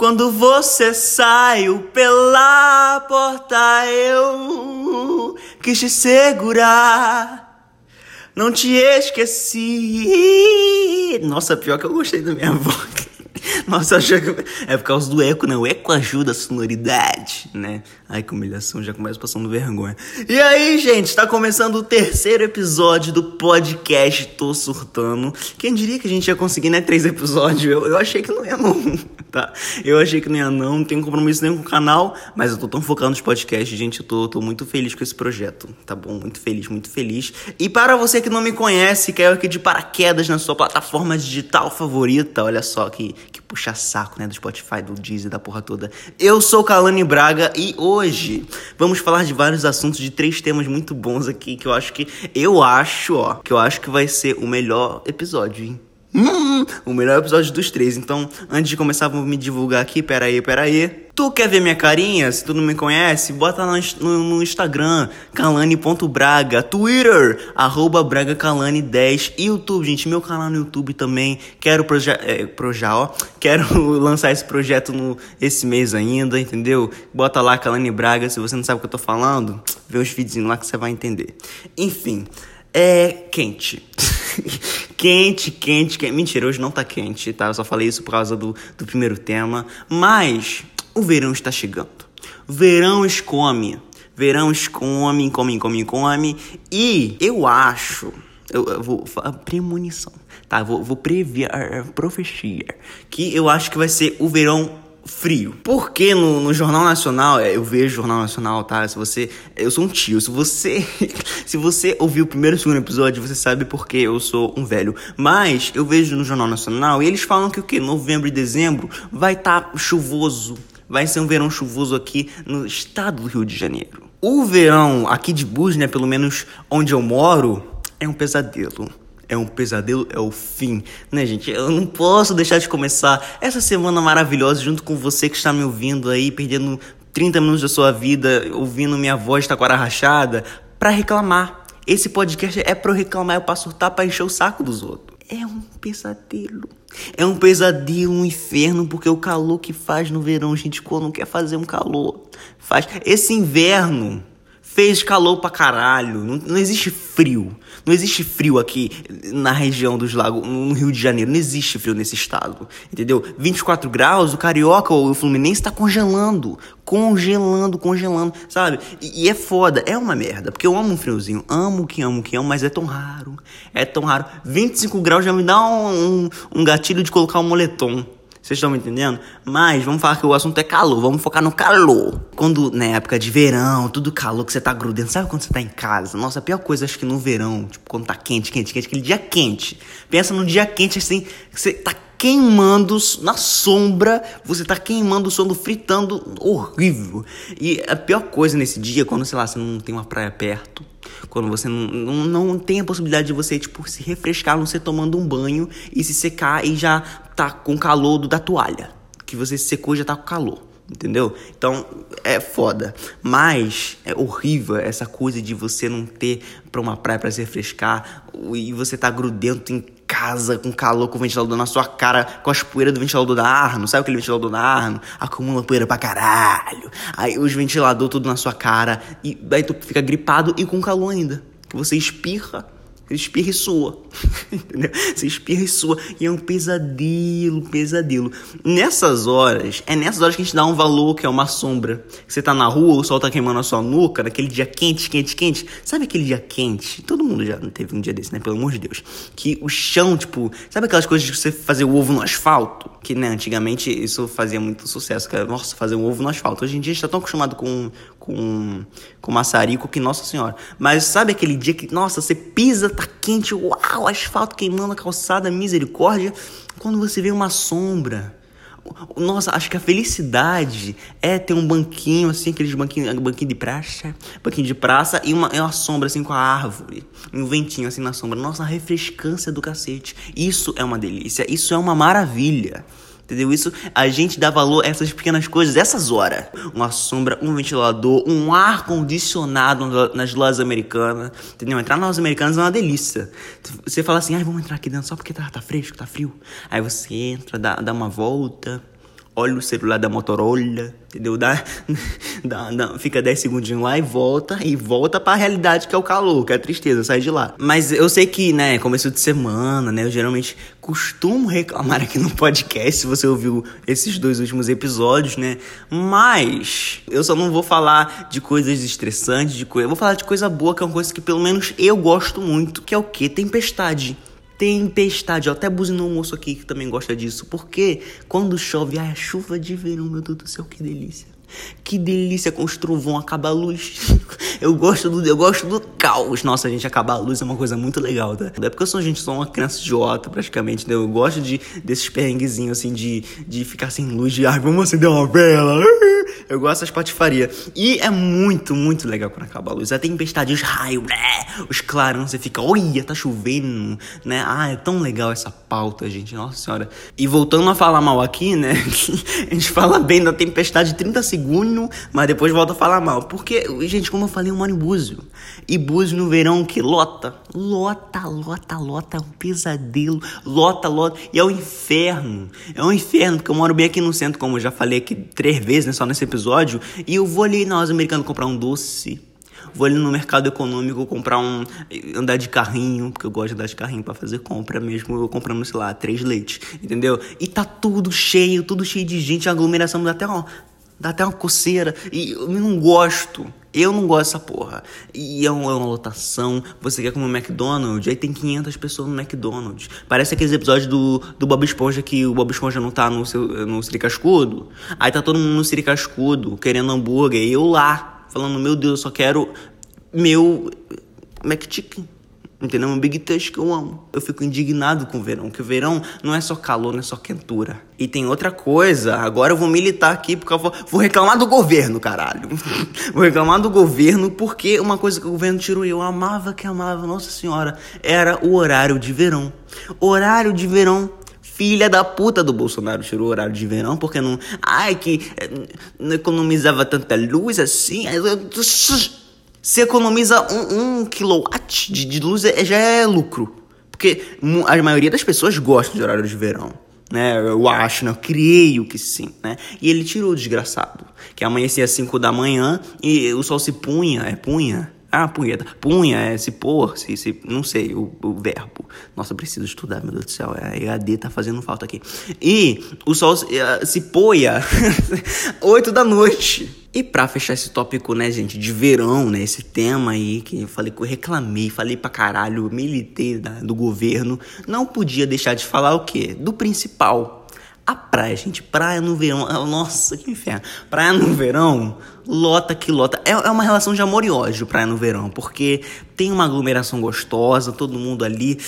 Quando você saiu pela porta, eu quis te segurar. Não te esqueci. Nossa, pior que eu gostei da minha voz. Nossa, achei que é por causa do eco, né? O eco ajuda a sonoridade, né? Ai, que humilhação, já começa passando vergonha. E aí, gente, tá começando o terceiro episódio do podcast Tô Surtando. Quem diria que a gente ia conseguir, né? Três episódios? Eu, eu achei que não ia, não, tá? Eu achei que não ia, não. Não tenho compromisso nenhum com o canal, mas eu tô tão focado nos podcasts, gente. Eu tô, tô muito feliz com esse projeto, tá bom? Muito feliz, muito feliz. E para você que não me conhece, caiu aqui de paraquedas na sua plataforma digital favorita, olha só que, que puxa saco, né? Do Spotify, do Deezer, da porra toda. Eu sou Kalani Braga e hoje vamos falar de vários assuntos, de três temas muito bons aqui que eu acho que. Eu acho, ó, que eu acho que vai ser o melhor episódio, hein? Hum, o melhor episódio dos três. Então, antes de começar, vou me divulgar aqui. Pera aí, pera aí. Tu quer ver minha carinha? Se tu não me conhece, bota lá no, no Instagram, calane.braga, Twitter, arroba bragacalane10, YouTube, gente, meu canal no YouTube também. Quero projeto, é, ó, quero lançar esse projeto no, esse mês ainda, entendeu? Bota lá, Calane Braga, se você não sabe o que eu tô falando, vê os vídeos lá que você vai entender. Enfim, é quente. quente, quente, quente. Mentira, hoje não tá quente, tá? Eu só falei isso por causa do, do primeiro tema. Mas o verão está chegando. Verão escome. Verão escome, come, come, come. E eu acho. Eu, eu vou. Premonição. Tá? Vou, vou prever. Profecia. Que eu acho que vai ser o verão frio. Porque no, no, Jornal Nacional, é, eu vejo Jornal Nacional, tá? Se você. Eu sou um tio. Se você. se você ouviu o primeiro e o segundo episódio, você sabe porque eu sou um velho. Mas eu vejo no Jornal Nacional e eles falam que o que? Novembro e dezembro vai estar tá chuvoso. Vai ser um verão chuvoso aqui no estado do Rio de Janeiro. O verão aqui de Bus, né? Pelo menos onde eu moro, é um pesadelo é um pesadelo, é o fim, né, gente? Eu não posso deixar de começar essa semana maravilhosa junto com você que está me ouvindo aí, perdendo 30 minutos da sua vida, ouvindo minha voz taquara rachada, para reclamar. Esse podcast é para eu reclamar, eu passo surtar pra encher o saco dos outros. É um pesadelo. É um pesadelo, um inferno, porque o calor que faz no verão, gente, quando quer fazer um calor, faz. Esse inverno fez calor pra caralho, não, não existe frio. Não existe frio aqui na região dos lagos, no Rio de Janeiro. Não existe frio nesse estado. Entendeu? 24 graus, o Carioca ou o Fluminense tá congelando. Congelando, congelando, sabe? E, e, é foda, é uma merda. Porque eu amo um friozinho. Amo que amo que amo, mas é tão raro. É tão raro. 25 graus já me dá um, um, um gatilho de colocar um moletom. Vocês estão me entendendo? Mas vamos falar que o assunto é calor, vamos focar no calor. Quando, na época de verão, tudo calor, que você tá grudento, sabe quando você tá em casa? Nossa, a pior coisa acho que no verão, tipo, quando tá quente, quente, quente, aquele dia quente. Pensa num dia quente assim, que você tá queimando na sombra, você tá queimando o sono, fritando, horrível. E a pior coisa nesse dia, quando, sei lá, você não tem uma praia perto, quando você não, não, não tem a possibilidade de você, tipo, se refrescar, não ser tomando um banho e se secar e já tá com calor do, da toalha. Que você se secou e já tá com calor. Entendeu? Então é foda. Mas é horrível essa coisa de você não ter pra uma praia pra se refrescar e você tá grudento em casa com calor, com o ventilador na sua cara, com as poeiras do ventilador da Arno. Sabe aquele ventilador da Arno? Acumula poeira pra caralho. Aí os ventilador tudo na sua cara. E aí tu fica gripado e com calor ainda. Você espirra espirra e sua. Entendeu? Você espirra e sua. E é um pesadelo, pesadelo. Nessas horas, é nessas horas que a gente dá um valor que é uma sombra. Você tá na rua, o sol tá queimando a sua nuca, naquele dia quente, quente, quente. Sabe aquele dia quente? Todo mundo já teve um dia desse, né? Pelo amor de Deus. Que o chão, tipo, sabe aquelas coisas de você fazer o ovo no asfalto? Que, né, antigamente isso fazia muito sucesso. Que era, nossa, fazer um ovo no asfalto. Hoje em dia a gente tá tão acostumado com, com, com maçarico que, nossa senhora. Mas sabe aquele dia que, nossa, você pisa, tá quente, uau, asfalto queimando a calçada, misericórdia. Quando você vê uma sombra. Nossa, acho que a felicidade é ter um banquinho, assim, aqueles banquinhos, banquinho de praça, banquinho de praça e uma, uma sombra, assim, com a árvore. Um ventinho, assim, na sombra. Nossa, a refrescância do cacete. Isso é uma delícia, isso é uma maravilha. Entendeu? Isso a gente dá valor a essas pequenas coisas, essas horas. Uma sombra, um ventilador, um ar condicionado nas lojas americanas. Entendeu? Entrar nas lojas americanas é uma delícia. Você fala assim, ah, vamos entrar aqui dentro só porque tá, tá fresco, tá frio. Aí você entra, dá, dá uma volta olha o celular da Motorola, entendeu? Dá, dá, dá, fica 10 segundinhos lá e volta, e volta pra realidade que é o calor, que é a tristeza, sai de lá. Mas eu sei que, né, começo de semana, né, eu geralmente costumo reclamar aqui no podcast, se você ouviu esses dois últimos episódios, né, mas eu só não vou falar de coisas estressantes, de coisa, eu vou falar de coisa boa, que é uma coisa que pelo menos eu gosto muito, que é o que? Tempestade tempestade. Eu até buzinou um moço aqui que também gosta disso. Porque quando chove, ai, a chuva de verão, meu Deus do céu, que delícia. Que delícia com os trovão, acaba a luz. Eu gosto do, eu gosto do caos. Nossa, gente, acabar a luz é uma coisa muito legal, tá? É porque eu sou, gente, sou uma criança idiota, praticamente, né? Eu gosto de, desses perrenguezinhos, assim, de, de ficar sem luz, de, ai, vamos acender uma vela. Eu gosto das patifarias. E é muito, muito legal quando acaba a luz. A tempestade, os raios, né? Os clarões, você fica, olha, tá chovendo, né? Ah, é tão legal essa pauta, gente. Nossa senhora. E voltando a falar mal aqui, né? a gente fala bem da tempestade 30 segundos, mas depois volta a falar mal. Porque, gente, como eu falei, eu moro em Búzio. E Búzio no verão que lota. Lota, lota, lota. É um pesadelo. Lota, lota. E é o um inferno. É um inferno, porque eu moro bem aqui no centro, como eu já falei aqui três vezes, né? Só nesse episódio. E eu vou ali na Osa Americana comprar um doce. Vou ali no mercado econômico comprar um. andar de carrinho, porque eu gosto de andar de carrinho para fazer compra mesmo. Eu comprando, sei lá, três leites, entendeu? E tá tudo cheio, tudo cheio de gente, aglomeração dá até, ó, dá até uma coceira. E eu não gosto. Eu não gosto dessa porra. E é uma, é uma, lotação. Você quer comer um McDonald's? Aí tem 500 pessoas no McDonald's. Parece aqueles episódios do, do Bob Esponja que o Bob Esponja não tá no, seu, no Siri Cascudo. Aí tá todo mundo no Siri Cascudo querendo hambúrguer. E eu lá, falando: Meu Deus, eu só quero meu McChicken. Entendeu? Um Big Touch que eu amo. Eu fico indignado com o verão, porque o verão não é só calor, não é só quentura. E tem outra coisa, agora eu vou militar aqui porque eu vou, vou reclamar do governo, caralho. vou reclamar do governo porque uma coisa que o governo tirou eu amava que amava, nossa senhora, era o horário de verão. Horário de verão filha da puta do Bolsonaro tirou o horário de verão porque não. Ai, que eh, não economizava tanta luz assim. Se economiza um, um de, de luz, é, já é lucro. Porque a maioria das pessoas gosta de horário de verão. Né, eu acho, né? Eu creio que sim, né? E ele tirou o desgraçado. Que amanhecia às 5 da manhã e o sol se punha, é punha, ah, punheta. Punha é se pôr, se, se não sei o, o verbo. Nossa, preciso estudar, meu Deus do céu. A EAD tá fazendo falta aqui. E o sol se, uh, se poia 8 da noite. E pra fechar esse tópico, né, gente, de verão, né, esse tema aí que eu falei que eu reclamei, falei pra caralho, militei da, do governo, não podia deixar de falar o quê? Do principal, a praia, gente, praia no verão, ah, nossa, que inferno. Praia no verão, lota que lota. É, é uma relação de amor e ódio, praia no verão, porque tem uma aglomeração gostosa, todo mundo ali.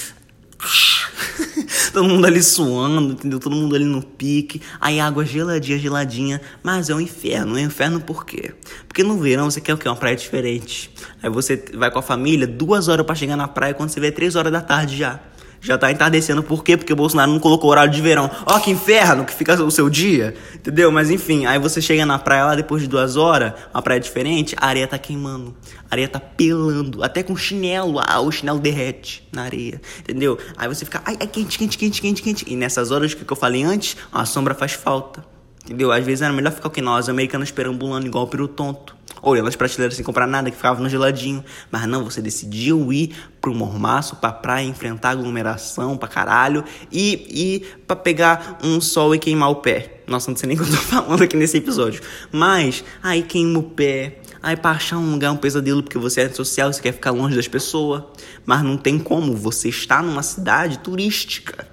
todo mundo ali suando, entendeu? Todo mundo ali no pique. Aí água geladinha, geladinha. Mas é um inferno. É um inferno por quê? Porque no verão você quer o quê? Uma praia diferente. Aí você vai com a família, duas horas para chegar na praia, quando você vê três horas da tarde já já tá entardecendo. Por quê? Porque o Bolsonaro não colocou horário de verão. Ó, que inferno que fica o seu dia, entendeu? Mas enfim, aí você chega na praia lá depois de duas horas, uma praia diferente, a areia tá queimando, a areia tá pelando, até com chinelo, ah, o chinelo derrete na areia, entendeu? Aí você fica, ai, é quente, quente, quente, quente, quente. E nessas horas que eu falei antes, a sombra faz falta, entendeu? Às vezes era melhor ficar o que nós, americanos, perambulando igual peru tonto olhando as prateleiras sem comprar nada, que ficava no geladinho. Mas não, você decidiu ir pro mormaço, pra praia, enfrentar aglomeração pra caralho e ir pra pegar um sol e queimar o pé. Nossa, não sei nem o que eu tô falando aqui nesse episódio. Mas aí queima o pé. Aí pra achar um lugar, um pesadelo, porque você é social, você quer ficar longe das pessoas. Mas não tem como, você está numa cidade turística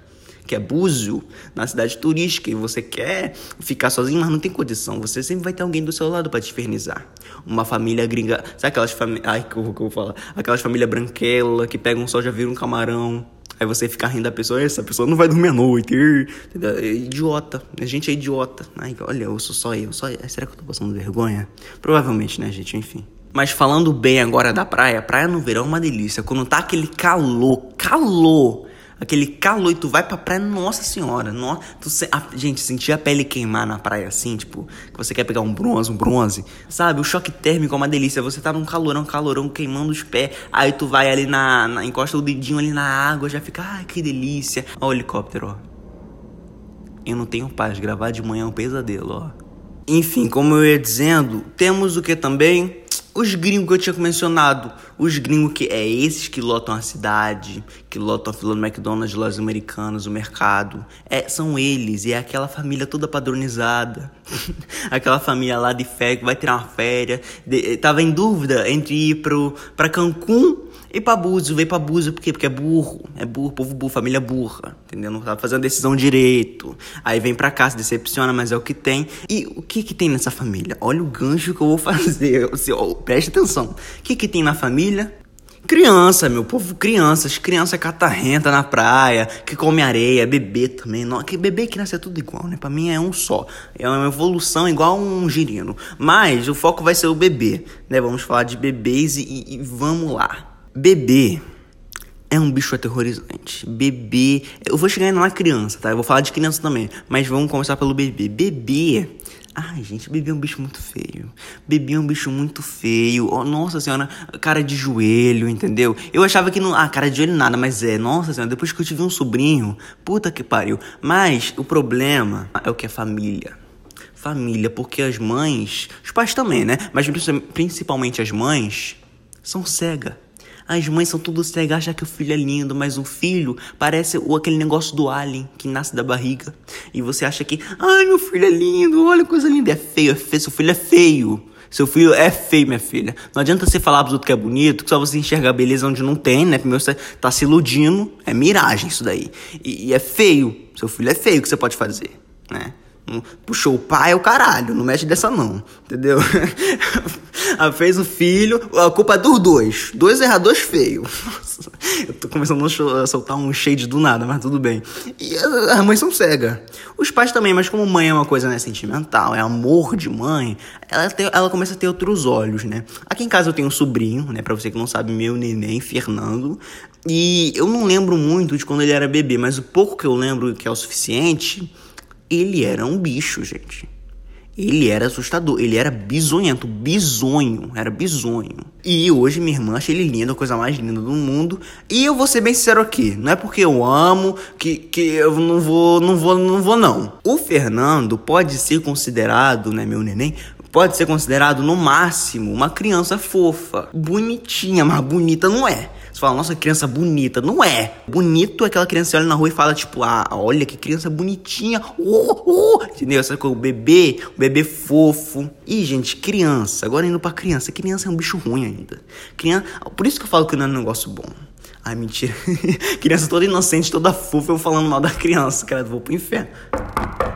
que é Búzio, na cidade turística, e você quer ficar sozinho, mas não tem condição. Você sempre vai ter alguém do seu lado para te infernizar. Uma família gringa. Sabe aquelas famílias. Ai, que eu, eu vou falar? Aquelas famílias branquela que pegam um sol já vira um camarão. Aí você fica rindo da pessoa, essa pessoa não vai dormir à noite. É idiota. A gente é idiota. Ai, olha, eu sou só eu. Só... Será que eu tô passando vergonha? Provavelmente, né, gente? Enfim. Mas falando bem agora da praia, praia no verão é uma delícia. Quando tá aquele calor, calor aquele calor e tu vai pra praia, nossa senhora, no, tu, a, gente, sentir a pele queimar na praia assim, tipo, que você quer pegar um bronze, um bronze, sabe? O choque térmico é uma delícia, você tá num calorão, calorão, queimando os pés, aí tu vai ali na, na encosta o dedinho ali na água, já fica, ai, que delícia. Ó o helicóptero, ó. Eu não tenho paz. Gravar de manhã é um pesadelo, ó. Enfim, como eu ia dizendo, temos o que também? Os gringos que eu tinha mencionado. Os gringos que é esses que lotam a cidade, que lotam a fila do McDonald's, lojas americanas, o mercado. É, são eles, e é aquela família toda padronizada. aquela família lá de férias que vai tirar uma férias. De, tava em dúvida entre ir pro, pra Cancún e pra Búzios, veio pra Búzios, por quê? Porque é burro, é burro, povo burro, família burra, entendeu? Não tá fazendo decisão direito. Aí vem pra cá, se decepciona, mas é o que tem. E o que que tem nessa família? Olha o gancho que eu vou fazer, você, ó, preste atenção. O que que tem na família? Criança, meu povo, crianças, criança catarrenta na praia, que come areia, bebê também. Não, que bebê e criança é tudo igual, né? Pra mim é um só. É uma evolução igual um girino. Mas o foco vai ser o bebê, né? Vamos falar de bebês e, e vamos lá. Bebê é um bicho aterrorizante. Bebê. Eu vou chegar na criança, tá? Eu vou falar de criança também. Mas vamos começar pelo bebê. Bebê. Ai, gente, bebê é um bicho muito feio. Bebê é um bicho muito feio. Oh, nossa senhora, cara de joelho, entendeu? Eu achava que não. Ah, cara de joelho nada, mas é. Nossa senhora, depois que eu tive um sobrinho, puta que pariu. Mas o problema é o que é família família, porque as mães, os pais também, né? Mas principalmente as mães, são cegas. As mães são tudo cegas, acham que o filho é lindo, mas o filho parece o, aquele negócio do alien que nasce da barriga. E você acha que, ai, meu filho é lindo, olha coisa linda. É feio, é feio, seu filho é feio. Seu filho é feio, minha filha. Não adianta você falar pros outros que é bonito, que só você enxerga beleza onde não tem, né? Primeiro você tá se iludindo. É miragem isso daí. E, e é feio. Seu filho é feio, o que você pode fazer, né? Puxou o pai, é o caralho. Não mexe dessa não, entendeu? fez o filho, a culpa é dos dois. Dois erradores feios. eu tô começando a soltar um shade do nada, mas tudo bem. E as mães são cegas. Os pais também, mas como mãe é uma coisa né, sentimental, é amor de mãe, ela, tem, ela começa a ter outros olhos, né? Aqui em casa eu tenho um sobrinho, né? Pra você que não sabe, meu neném, Fernando. E eu não lembro muito de quando ele era bebê, mas o pouco que eu lembro que é o suficiente ele era um bicho, gente. Ele era assustador, ele era bizonhento, bizonho, era bizonho. E hoje minha irmã acha ele lindo, a coisa mais linda do mundo. E eu vou ser bem sincero aqui, não é porque eu amo que, que eu não vou, não vou, não vou não. O Fernando pode ser considerado, né, meu neném, pode ser considerado no máximo uma criança fofa, bonitinha, mas bonita não é. Você fala, nossa, criança bonita. Não é. Bonito é aquela criança que olha na rua e fala, tipo, ah, olha que criança bonitinha. Oh, oh. Entendeu? Essa coisa, o bebê, o bebê fofo. E, gente, criança. Agora indo pra criança. Criança é um bicho ruim ainda. Criança. Por isso que eu falo que não é um negócio bom. Ai, mentira. criança toda inocente, toda fofa, eu falando mal da criança. Cara, vou pro inferno.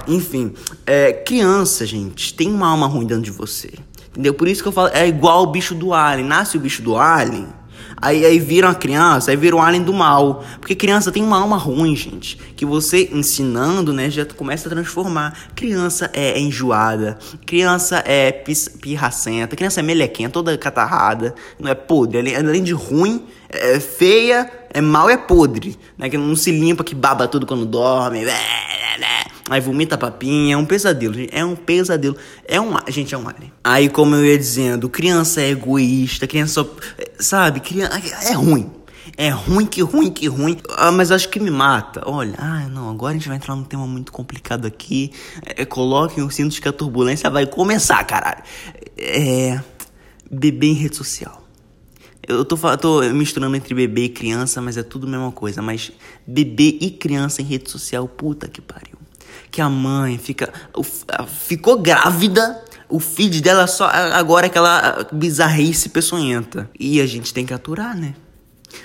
Enfim, é, criança, gente, tem uma alma ruim dentro de você. Entendeu? Por isso que eu falo, é igual o bicho do alien. Nasce o bicho do alien Aí, aí viram a criança, aí viram o alien do mal. Porque criança tem uma alma ruim, gente. Que você ensinando, né, já começa a transformar. Criança é enjoada, criança é pirracenta, criança é melequinha, toda catarrada, não é podre. Além, de ruim, é feia, é mal e é podre. Né, que não se limpa, que baba tudo quando dorme. Aí vomita papinha, é um pesadelo. É um pesadelo. É um. Gente, é um alien. Aí, como eu ia dizendo, criança é egoísta, criança só. Sabe, criança. É ruim. É ruim, que ruim, que ruim. Ah, mas acho que me mata. Olha, ah, não, agora a gente vai entrar num tema muito complicado aqui. É, coloquem o cinto que a turbulência vai começar, caralho. É. Bebê em rede social. Eu tô, tô misturando entre bebê e criança, mas é tudo a mesma coisa. Mas bebê e criança em rede social, puta que pariu que a mãe fica ficou grávida, o feed dela só agora é aquela bizarrice peçonhenta. E a gente tem que aturar, né?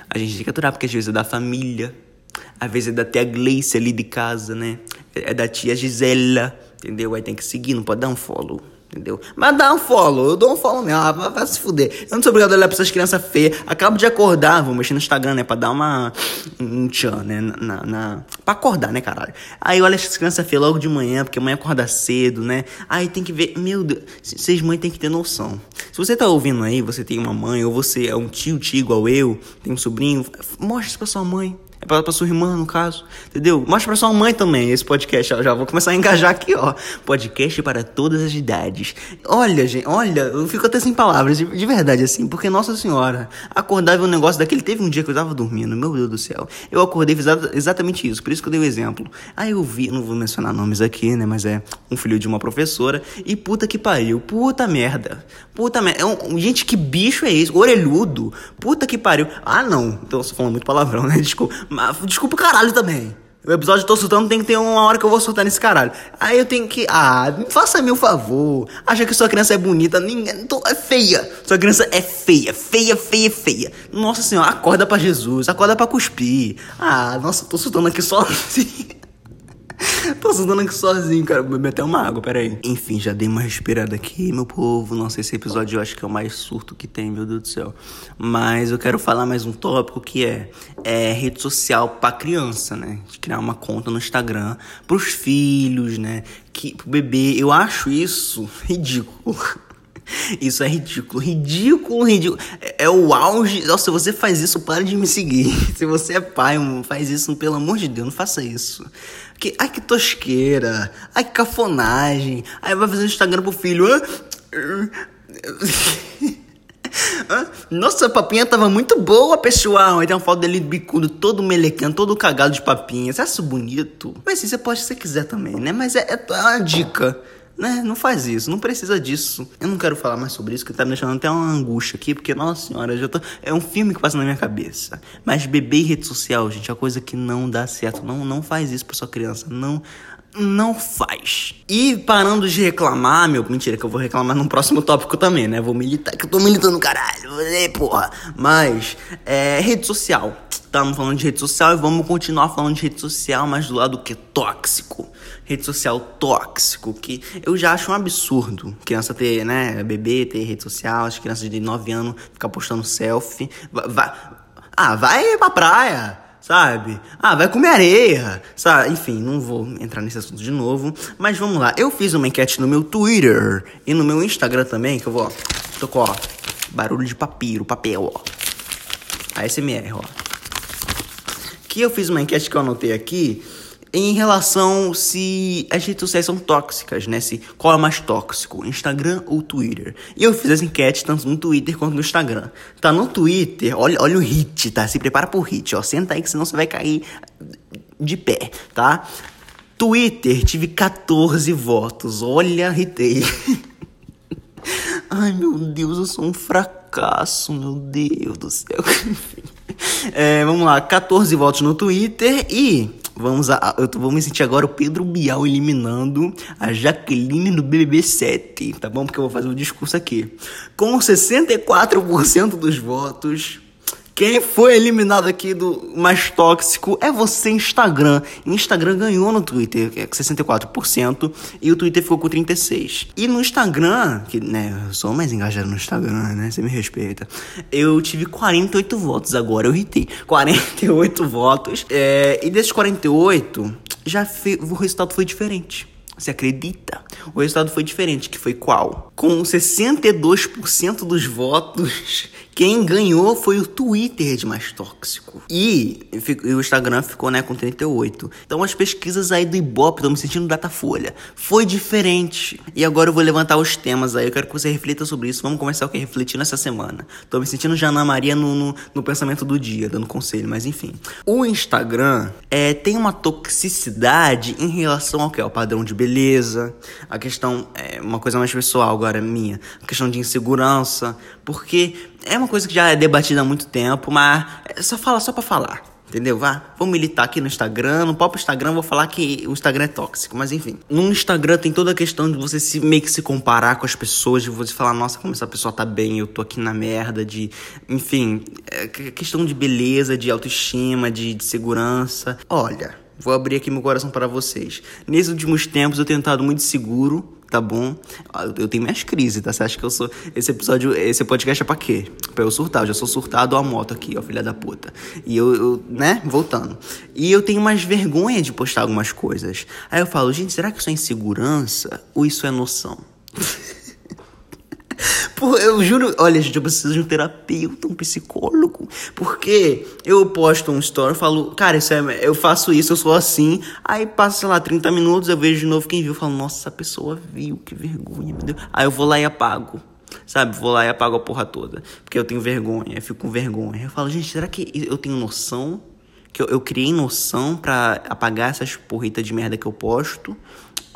A gente tem que aturar porque às vezes é da família, às vezes é da tia Gleice ali de casa, né? É da tia Gisela, entendeu? Aí tem que seguir, não pode dar um follow. Entendeu? Mas dá um follow, eu dou um follow mesmo, ah, vai, se fuder. Eu não sou obrigado a olhar pra essas crianças feias. Acabo de acordar, vou mexer no Instagram, né? Pra dar uma. Um tchan, né? Na, na, pra acordar, né, caralho? Aí olha essas crianças feias logo de manhã, porque amanhã acorda cedo, né? Aí tem que ver. Meu Deus, vocês mães tem que ter noção. Se você tá ouvindo aí, você tem uma mãe, ou você é um tio, tio igual eu, tem um sobrinho, mostra isso pra sua mãe. É pra, pra sua irmã, no caso. Entendeu? Mostra pra sua mãe também esse podcast. Já vou começar a engajar aqui, ó. Podcast para todas as idades. Olha, gente, olha, eu fico até sem palavras, de, de verdade, assim, porque, nossa senhora, acordar ver um negócio daquele. Teve um dia que eu tava dormindo, meu Deus do céu. Eu acordei fiz exatamente isso, por isso que eu dei o exemplo. Aí eu vi, não vou mencionar nomes aqui, né, mas é um filho de uma professora. E puta que pariu, puta merda. Puta merda. É um, gente, que bicho é esse? Orelhudo. Puta que pariu. Ah, não. Então, eu tô falando muito palavrão, né? Desculpa. Mas, desculpa o caralho também. O episódio Tô Surtando tem que ter uma hora que eu vou surtar nesse caralho. Aí eu tenho que. Ah, faça meu favor. Acha que sua criança é bonita? Ninguém. Tô, é feia. Sua criança é feia. Feia, feia, feia. Nossa senhora, acorda pra Jesus. Acorda pra cuspir. Ah, nossa, tô surtando aqui sozinho. Tô sudando aqui sozinho, cara. Vou beber até uma água, peraí. Enfim, já dei uma respirada aqui, meu povo. Se esse episódio eu acho que é o mais surto que tem, meu Deus do céu. Mas eu quero falar mais um tópico que é, é rede social pra criança, né? De criar uma conta no Instagram pros filhos, né? Que, pro bebê. Eu acho isso ridículo. Isso é ridículo, ridículo, ridículo. É, é, o auge. Nossa, se você faz isso, para de me seguir. Se você é pai, faz isso, pelo amor de Deus, não faça isso. Que, ai, que tosqueira. Ai, que cafonagem. Aí vai fazer Instagram pro filho. Nossa, a papinha tava muito boa, pessoal. Aí tem uma foto dele bicudo, todo melecando, todo cagado de papinha. Você acha bonito? Mas sim, você pode se você quiser também, né? Mas é, é uma dica. Né? Não faz isso, não precisa disso. Eu não quero falar mais sobre isso, que tá me deixando até uma angústia aqui, porque, nossa senhora, já tô... é um filme que passa na minha cabeça. Mas beber em rede social, gente, é uma coisa que não dá certo. Não, não faz isso pra sua criança. Não, não faz. E parando de reclamar, meu, mentira, que eu vou reclamar num próximo tópico também, né? Vou militar, que eu tô militando caralho, porra. Mas, é, rede social. Estamos falando de rede social e vamos continuar falando de rede social, mas do lado que tóxico. Rede social tóxico, que eu já acho um absurdo. Criança ter, né, bebê ter rede social, as crianças de 9 anos ficar postando selfie. Vai, vai, ah, vai pra praia sabe? Ah, vai comer areia, sabe? Enfim, não vou entrar nesse assunto de novo, mas vamos lá. Eu fiz uma enquete no meu Twitter e no meu Instagram também, que eu vou, ó, tocou, ó, barulho de papiro, papel, ó. ASMR, ó. Que eu fiz uma enquete que eu anotei aqui em relação se as redes sociais são tóxicas, né? Se qual é mais tóxico, Instagram ou Twitter. E eu fiz as enquetes tanto no Twitter quanto no Instagram. Tá no Twitter, olha, olha o hit, tá? Se prepara pro hit, ó. Senta aí que senão você vai cair de pé, tá? Twitter, tive 14 votos. Olha, ritei. Ai, meu Deus, eu sou um fracasso, meu Deus do céu. é, vamos lá, 14 votos no Twitter e Vamos a, eu tô, vou me sentir agora o Pedro Bial eliminando a Jaqueline do BBB 7, tá bom? Porque eu vou fazer um discurso aqui. Com 64% dos votos, quem foi eliminado aqui do mais tóxico é você, Instagram. Instagram ganhou no Twitter, que é 64%, e o Twitter ficou com 36%. E no Instagram, que, né, eu sou mais engajado no Instagram, né, você me respeita, eu tive 48 votos agora, eu ritei. 48 votos, é, e desses 48, já o resultado foi diferente. Você acredita? O resultado foi diferente, que foi qual? Com 62% dos votos, quem ganhou foi o Twitter de mais tóxico. E, o Instagram ficou, né, com 38. Então as pesquisas aí do Ibope, tô me sentindo Datafolha, foi diferente. E agora eu vou levantar os temas aí, eu quero que você reflita sobre isso. Vamos começar o que refletir nessa semana. Tô me sentindo Jana Maria no, no, no, pensamento do dia, dando conselho, mas enfim. O Instagram é, tem uma toxicidade em relação ao que? Ao padrão de beleza, a questão, é uma coisa mais pessoal agora minha, a questão de insegurança, porque é uma coisa que já é debatida há muito tempo, mas é só fala só para falar. Entendeu? Vá, vou militar aqui no Instagram. No próprio Instagram vou falar que o Instagram é tóxico, mas enfim. No Instagram tem toda a questão de você se meio que se comparar com as pessoas, de você falar, nossa, como essa pessoa tá bem, eu tô aqui na merda, de. Enfim, é questão de beleza, de autoestima, de, de segurança. Olha, vou abrir aqui meu coração para vocês. Nesses últimos tempos eu tenho estado muito seguro tá bom? Eu tenho minhas crises, tá? Você acha que eu sou. Esse episódio, esse podcast é pra quê? Pra eu surtar. Eu já sou surtado à moto aqui, ó, filha da puta. E eu, eu, né? Voltando. E eu tenho mais vergonha de postar algumas coisas. Aí eu falo, gente, será que isso é insegurança ou isso é noção? Pô, eu juro, olha, gente, eu preciso de um terapeuta, um psicólogo. Porque eu posto um story falo, cara, isso é, eu faço isso, eu sou assim. Aí passa, sei lá, 30 minutos, eu vejo de novo quem viu. Falo, nossa, essa pessoa viu, que vergonha, meu Deus. Aí eu vou lá e apago. Sabe, vou lá e apago a porra toda. Porque eu tenho vergonha, eu fico com vergonha. Eu falo, gente, será que eu tenho noção? Que eu, eu criei noção para apagar essas porritas de merda que eu posto?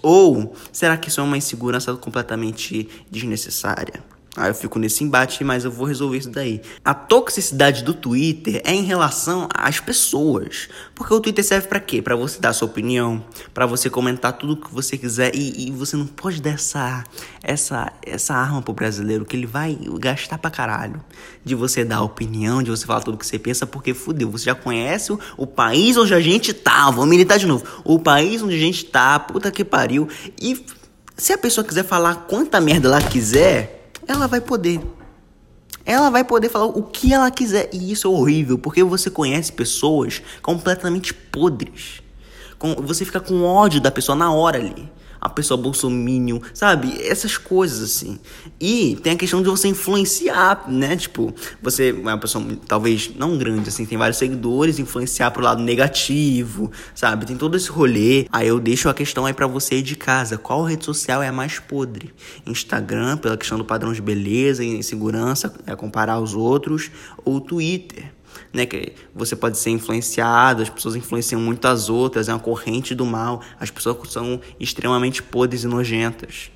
Ou será que isso é uma insegurança completamente desnecessária? Aí eu fico nesse embate, mas eu vou resolver isso daí. A toxicidade do Twitter é em relação às pessoas. Porque o Twitter serve para quê? Para você dar sua opinião, para você comentar tudo o que você quiser e, e, você não pode dar essa, essa, essa arma pro brasileiro que ele vai gastar pra caralho. De você dar opinião, de você falar tudo o que você pensa, porque fudeu, você já conhece o, o país onde a gente tá. Vou militar de novo. O país onde a gente tá, puta que pariu. E se a pessoa quiser falar quanta merda ela quiser ela vai poder. Ela vai poder falar o que ela quiser. E isso é horrível, porque você conhece pessoas completamente podres. Você fica com ódio da pessoa na hora ali a pessoa bolsominion, sabe? Essas coisas assim. E tem a questão de você influenciar, né? Tipo, você é uma pessoa talvez não grande, assim, tem vários seguidores, influenciar pro lado negativo, sabe? Tem todo esse rolê. Aí eu deixo a questão aí para você de casa. Qual rede social é a mais podre? Instagram, pela questão do padrão de beleza e segurança, é comparar aos outros, ou Twitter? Né? Que você pode ser influenciado, as pessoas influenciam muito as outras, é uma corrente do mal. As pessoas são extremamente podres e nojentas.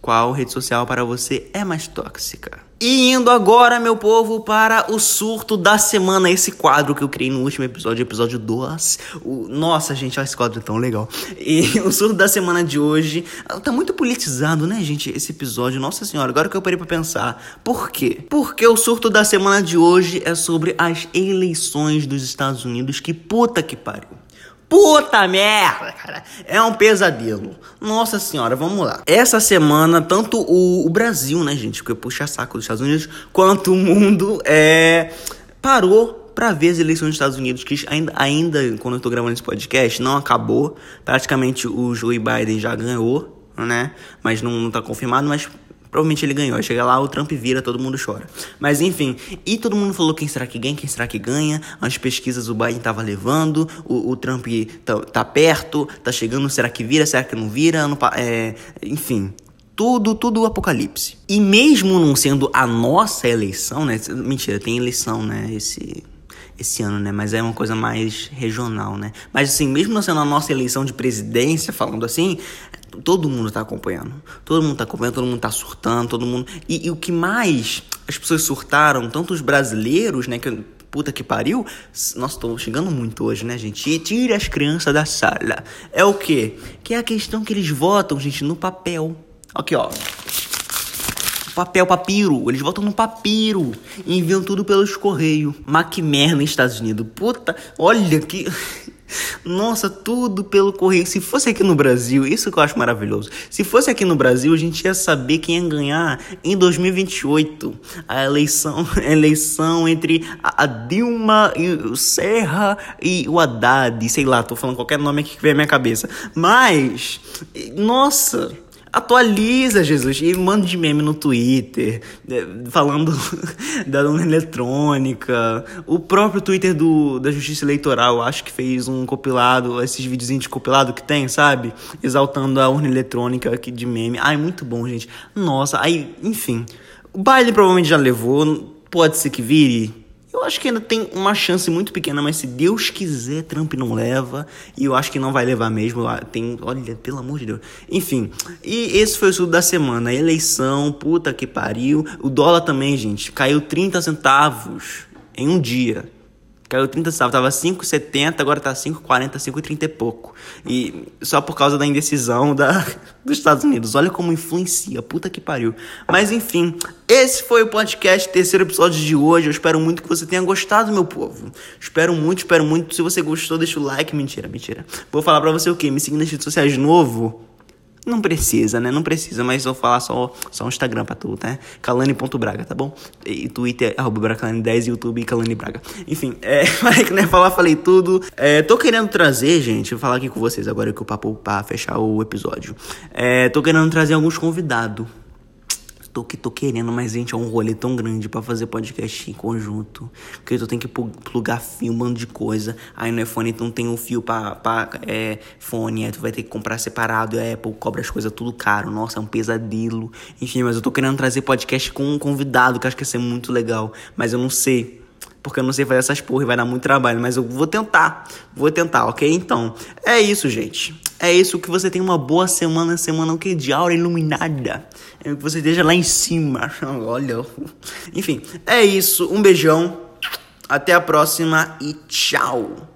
Qual rede social para você é mais tóxica? E indo agora, meu povo, para o surto da semana. Esse quadro que eu criei no último episódio, episódio 2. O... Nossa, gente, olha esse quadro tão legal. E o surto da semana de hoje tá muito politizado, né, gente? Esse episódio. Nossa senhora, agora que eu parei pra pensar. Por quê? Porque o surto da semana de hoje é sobre as eleições dos Estados Unidos. Que puta que pariu. Puta merda, cara. É um pesadelo. Nossa senhora, vamos lá. Essa semana, tanto o, o Brasil, né, gente, que puxa saco dos Estados Unidos, quanto o mundo é, parou para ver as eleições dos Estados Unidos, que ainda, ainda quando eu tô gravando esse podcast, não acabou. Praticamente o Joe Biden já ganhou, né? Mas não, não tá confirmado, mas Provavelmente ele ganhou. Aí chega lá, o Trump vira, todo mundo chora. Mas enfim, e todo mundo falou quem será que ganha, quem será que ganha. As pesquisas o Biden tava levando, o, o Trump tá, tá, perto, tá chegando, será que vira, será que não vira? é, enfim, tudo, tudo apocalipse. E mesmo não sendo a nossa eleição, né? Mentira, tem eleição, né? Esse esse ano, né? Mas é uma coisa mais regional, né? Mas assim, mesmo sendo a nossa eleição de presidência, falando assim, todo mundo tá acompanhando. Todo mundo tá acompanhando, todo mundo tá surtando, todo mundo. E, e o que mais as pessoas surtaram, tanto os brasileiros, né? Que puta que pariu. Nossa, tô xingando muito hoje, né, gente? E tire as crianças da sala. É o quê? Que é a questão que eles votam, gente, no papel. Aqui, ó papel papiro. Eles votam no papiro. E enviam tudo pelos correios. Macmer nos Estados Unidos. Puta, olha que. Nossa, tudo pelo correio. Se fosse aqui no Brasil, isso que eu acho maravilhoso. Se fosse aqui no Brasil, a gente ia saber quem ia ganhar em 2028. A eleição, a eleição entre a Dilma e o Serra e o Haddad. Sei lá, tô falando qualquer nome aqui que vem à minha cabeça. Mas, nossa. Atualiza, Jesus, e manda de meme no Twitter, é, falando da urna eletrônica. O próprio Twitter do, da Justiça Eleitoral, acho que fez um compilado, esses videozinhos de compilado que tem, sabe? Exaltando a urna eletrônica aqui de meme. Ai, muito bom, gente. Nossa, aí, enfim. O baile provavelmente já levou, pode ser que vire eu acho que ainda tem uma chance muito pequena, mas se Deus quiser, Trump não leva. E eu acho que não vai levar mesmo. Tem, olha, pelo amor de Deus. Enfim, e esse foi o estudo da semana. eleição, puta que pariu. O dólar também, gente, caiu 30 centavos em um dia. Caiu 30 centavos, tava 5,70, agora tá 5,40, 5,30 e pouco. E só por causa da indecisão da, dos Estados Unidos. Olha como influencia, puta que pariu. Mas enfim, esse foi o podcast, terceiro episódio de hoje. Eu espero muito que você tenha gostado, meu povo. Espero muito, espero muito. Se você gostou, deixa o like. Mentira, mentira. Vou falar pra você o quê? Me seguir nas redes sociais novo. Não precisa, né? Não precisa, mas vou falar só, só um Instagram pra tu, tá? Calane.braga, tá bom? E Twitter, arroba Bracalane10, YouTube, Calane Braga. Enfim, é, né? Falar, falei tudo. É, tô querendo trazer, gente, vou falar aqui com vocês agora que o papo pra fechar o episódio. É, tô querendo trazer alguns convidados tô que tô querendo, mas, gente, é um rolê tão grande para fazer podcast em conjunto. Porque tu tem que plugar fio, um bando de coisa. Aí no iPhone tu não tem um fio pra, pra é, fone, aí tu vai ter que comprar separado. E a Apple cobra as coisas tudo caro. Nossa, é um pesadelo. Enfim, mas eu tô querendo trazer podcast com um convidado, que acho que ia ser muito legal. Mas eu não sei porque eu não sei fazer essas porra e vai dar muito trabalho, mas eu vou tentar, vou tentar, ok? Então, é isso, gente. É isso, que você tenha uma boa semana, semana que? De aura iluminada. É que você esteja lá em cima. Olha. Enfim, é isso. Um beijão. Até a próxima e tchau.